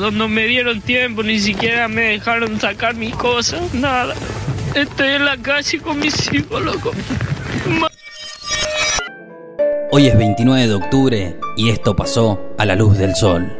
No me dieron tiempo, ni siquiera me dejaron sacar mis cosas, nada. Estoy en la calle con mis hijos. Hoy es 29 de octubre y esto pasó a la luz del sol.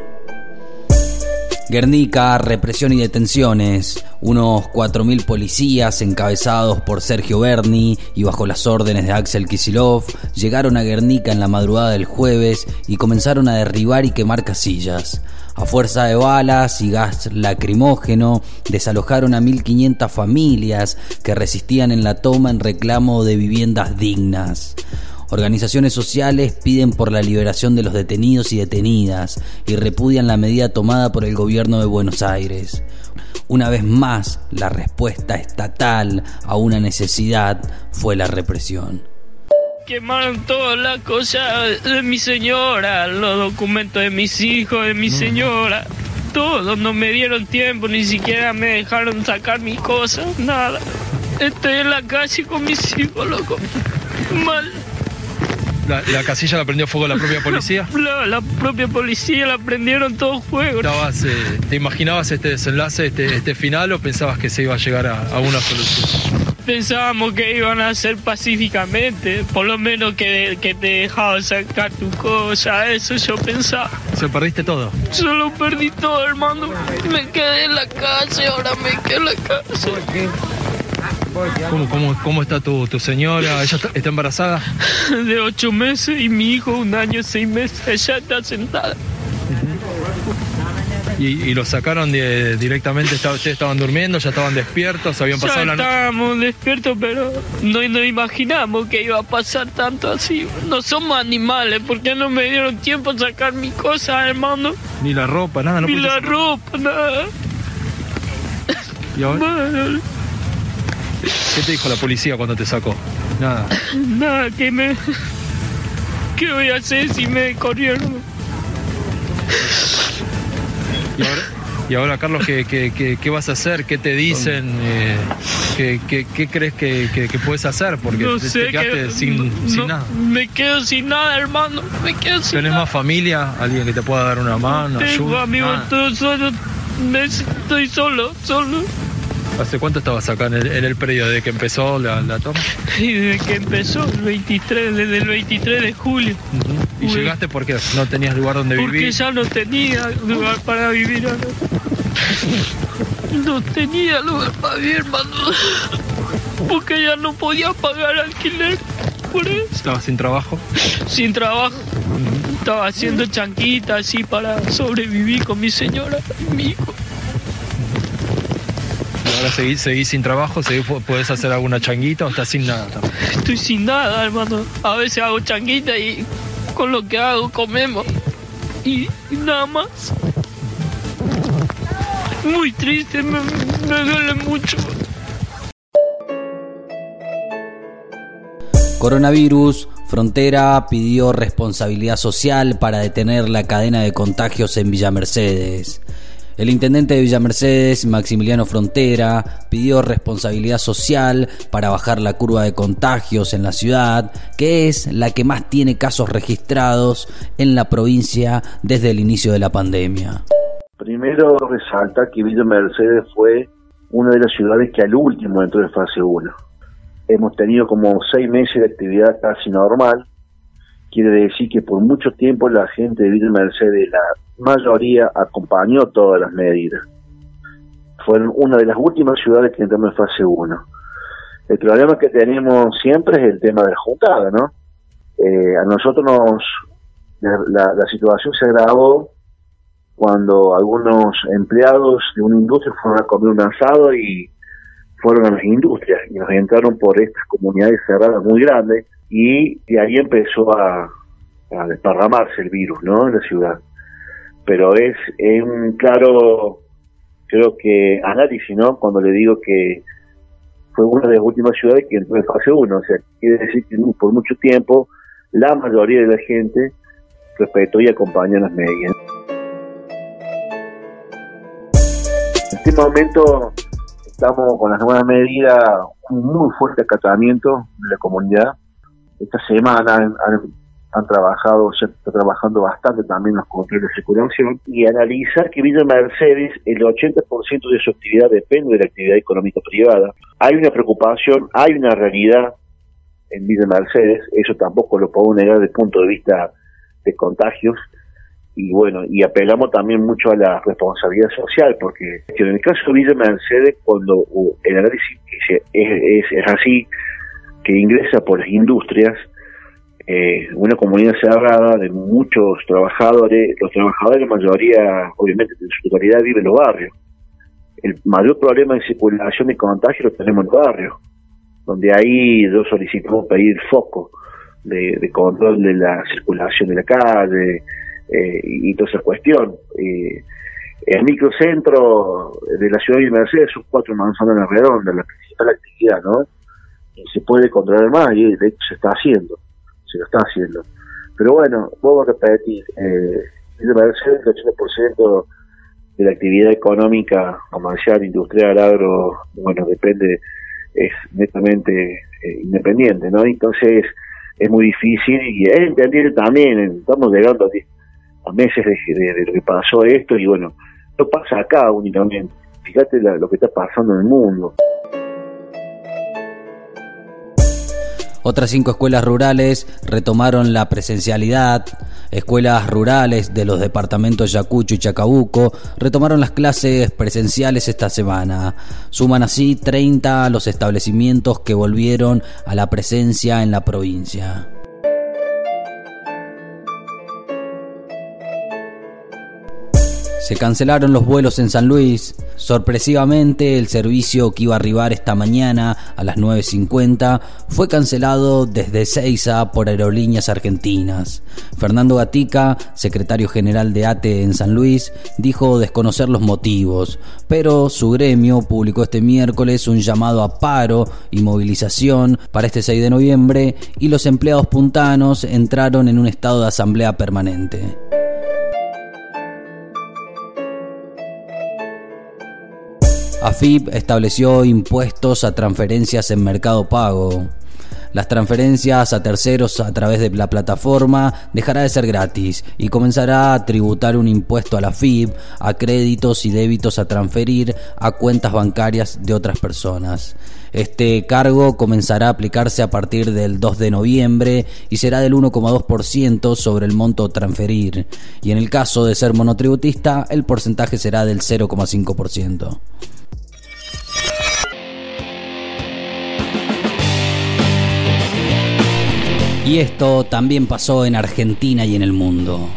Guernica, represión y detenciones. Unos 4.000 policías encabezados por Sergio Berni y bajo las órdenes de Axel Kisilov llegaron a Guernica en la madrugada del jueves y comenzaron a derribar y quemar casillas. A fuerza de balas y gas lacrimógeno, desalojaron a 1.500 familias que resistían en la toma en reclamo de viviendas dignas. Organizaciones sociales piden por la liberación de los detenidos y detenidas y repudian la medida tomada por el gobierno de Buenos Aires. Una vez más, la respuesta estatal a una necesidad fue la represión. Quemaron todas las cosas de mi señora, los documentos de mis hijos, de mi señora. Todos no me dieron tiempo, ni siquiera me dejaron sacar mis cosas, nada. Estoy en la calle con mis hijos, loco. Mal. La, casilla la prendió fuego la propia policía. La, la propia policía la prendieron todo fuego. Eh, ¿Te imaginabas este desenlace, este, este final o pensabas que se iba a llegar a, a una solución? Pensábamos que iban a hacer pacíficamente, por lo menos que, que te dejaban sacar tu cosa, eso yo pensaba. ¿Se perdiste todo? Solo perdí todo, hermano. Me quedé en la calle, ahora me quedé en la calle. ¿Cómo, cómo, cómo está tu, tu señora? ¿Ella está, embarazada? De ocho meses y mi hijo un año, seis meses. Ella está sentada. ¿Y, lo sacaron directamente? ¿Ustedes estaban durmiendo? ¿Ya estaban despiertos? ¿Habían pasado la noche? estábamos despiertos, pero no, no imaginamos que iba a pasar tanto así. No somos animales, porque no me dieron tiempo a sacar mis cosas, hermano. Ni la ropa, nada. No Ni la ropa, nada. ¿Y ahora? ¿Qué te dijo la policía cuando te sacó? Nada. Nada, que me. ¿Qué voy a hacer si me corrieron? Y ahora, Carlos, ¿qué, qué, vas a hacer? ¿Qué te dicen? Eh, ¿qué, crees que, puedes hacer? Porque te, quedaste sin, nada. Me quedo sin nada, hermano. Me quedo sin ¿Tenés más familia? ¿Alguien que te pueda dar una mano? Tengo amigos, todo solo. Estoy solo, solo. ¿Hace cuánto estabas acá en el, periodo ¿De que empezó la, toma? Sí, desde que empezó, el 23, desde el 23 de julio. ¿Y llegaste porque no tenías lugar donde vivir? Porque ya no tenía lugar para vivir acá. No tenía lugar para vivir, hermano. Porque ya no podía pagar alquiler. Por eso. ¿Estabas sin trabajo? Sin trabajo. Estaba haciendo chanquitas así para sobrevivir con mi señora y mi hijo ahora seguís, sin trabajo, seguís, podés hacer alguna changuita o estás sin nada. Estoy sin nada, hermano. A veces hago changuita y con lo que hago comemos. Y, nada más. Muy triste, me, me duele mucho. Coronavirus, Frontera pidió responsabilidad social para detener la cadena de contagios en Villa Mercedes. El intendente de Villa Mercedes, Maximiliano Frontera, pidió responsabilidad social para bajar la curva de contagios en la ciudad, que es la que más tiene casos registrados en la provincia desde el inicio de la pandemia. Primero resalta que Villa Mercedes fue una de las ciudades que al último entró en fase 1. Hemos tenido como seis meses de actividad casi normal. Quiere decir que por mucho tiempo la gente de Villa Mercedes, la mayoría acompañó todas las medidas. Fueron una de las últimas ciudades que entró en fase 1. El problema que tenemos siempre es el tema de la juntada, ¿no? Eh, a nosotros nos, la, situación se agravó cuando algunos empleados de una industria fueron a comer un asado y fueron a las industrias y nos entraron por estas comunidades cerradas muy grandes y de ahí empezó a desparramarse el virus, ¿no? En la ciudad pero es, un claro, creo que análisis, ¿no? Cuando le digo que fue una de las últimas ciudades que entró en fase 1, o sea, quiere decir que por mucho tiempo la mayoría de la gente respetó y acompañó las medidas. En este momento estamos con las nuevas medidas, un muy fuerte acatamiento de la comunidad. Esta semana han han trabajado, se está trabajando bastante también los controles de circulación y analizar que Villa Mercedes, el 80% de su actividad depende de la actividad económica privada. Hay una preocupación, hay una realidad en Villa Mercedes, eso tampoco lo puedo negar desde el punto de vista de contagios, y bueno, y apelamos también mucho a la responsabilidad social, porque en el caso de Villa Mercedes, cuando el análisis es, es, es así, que ingresa por las industrias, eh, una comunidad cerrada de muchos trabajadores, los trabajadores mayoría, obviamente, en su totalidad viven en los barrios. El mayor problema de circulación y contagio lo tenemos en los barrios, donde ahí yo solicitamos pedir foco de, control de la circulación de la calle eh, y, toda esa cuestión. Eh, el microcentro de la ciudad de Mercedes son cuatro manzanas en la redonda, la principal actividad, ¿no? Se puede controlar más y de hecho se está haciendo se lo está haciendo. Pero bueno, vuelvo a repetir, eh, me parece que el 80% de la actividad económica, comercial, industrial, agro, bueno, depende, es netamente eh, independiente, ¿no? Entonces es muy difícil y es entendible también, estamos llegando a, meses de, lo que pasó esto y bueno, no pasa acá únicamente, fíjate lo que está pasando en el mundo. Otras cinco escuelas rurales retomaron la presencialidad. Escuelas rurales de los departamentos Yacucho y Chacabuco retomaron las clases presenciales esta semana. Suman así 30 los establecimientos que volvieron a la presencia en la provincia. Se cancelaron los vuelos en San Luis. Sorpresivamente, el servicio que iba a arribar esta mañana a las 9.50 fue cancelado desde Ceiza por aerolíneas argentinas. Fernando Gatica, secretario general de ATE en San Luis, dijo desconocer los motivos, pero su gremio publicó este miércoles un llamado a paro y movilización para este 6 de noviembre y los empleados puntanos entraron en un estado de asamblea permanente. AFIP estableció impuestos a transferencias en Mercado Pago. Las transferencias a terceros a través de la plataforma dejará de ser gratis y comenzará a tributar un impuesto a la FIB, a créditos y débitos a transferir a cuentas bancarias de otras personas. Este cargo comenzará a aplicarse a partir del 2 de noviembre y será del 1,2% sobre el monto transferir. Y en el caso de ser monotributista, el porcentaje será del 0,5%. Y esto también pasó en Argentina y en el mundo.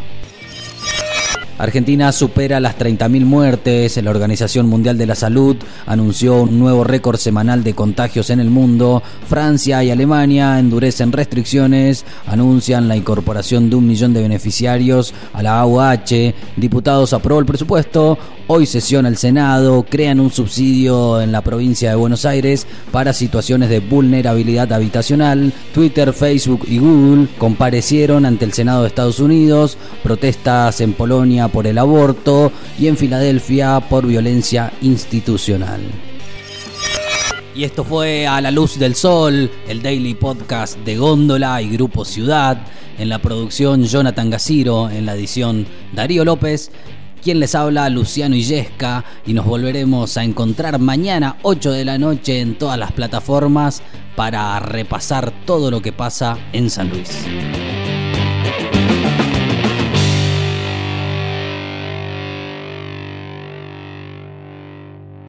Argentina supera las 30.000 muertes. La Organización Mundial de la Salud anunció un nuevo récord semanal de contagios en el mundo. Francia y Alemania endurecen restricciones, anuncian la incorporación de un millón de beneficiarios a la AUH. Diputados aprobó el presupuesto. Hoy sesiona el Senado, crean un subsidio en la provincia de Buenos Aires para situaciones de vulnerabilidad habitacional. Twitter, Facebook y Google comparecieron ante el Senado de Estados Unidos, protestas en Polonia por el aborto y en Filadelfia por violencia institucional. Y esto fue A la Luz del Sol, el daily podcast de Góndola y Grupo Ciudad. En la producción Jonathan Gaciro, en la edición Darío López quien les habla, Luciano Illesca, y nos volveremos a encontrar mañana 8 de la noche en todas las plataformas para repasar todo lo que pasa en San Luis.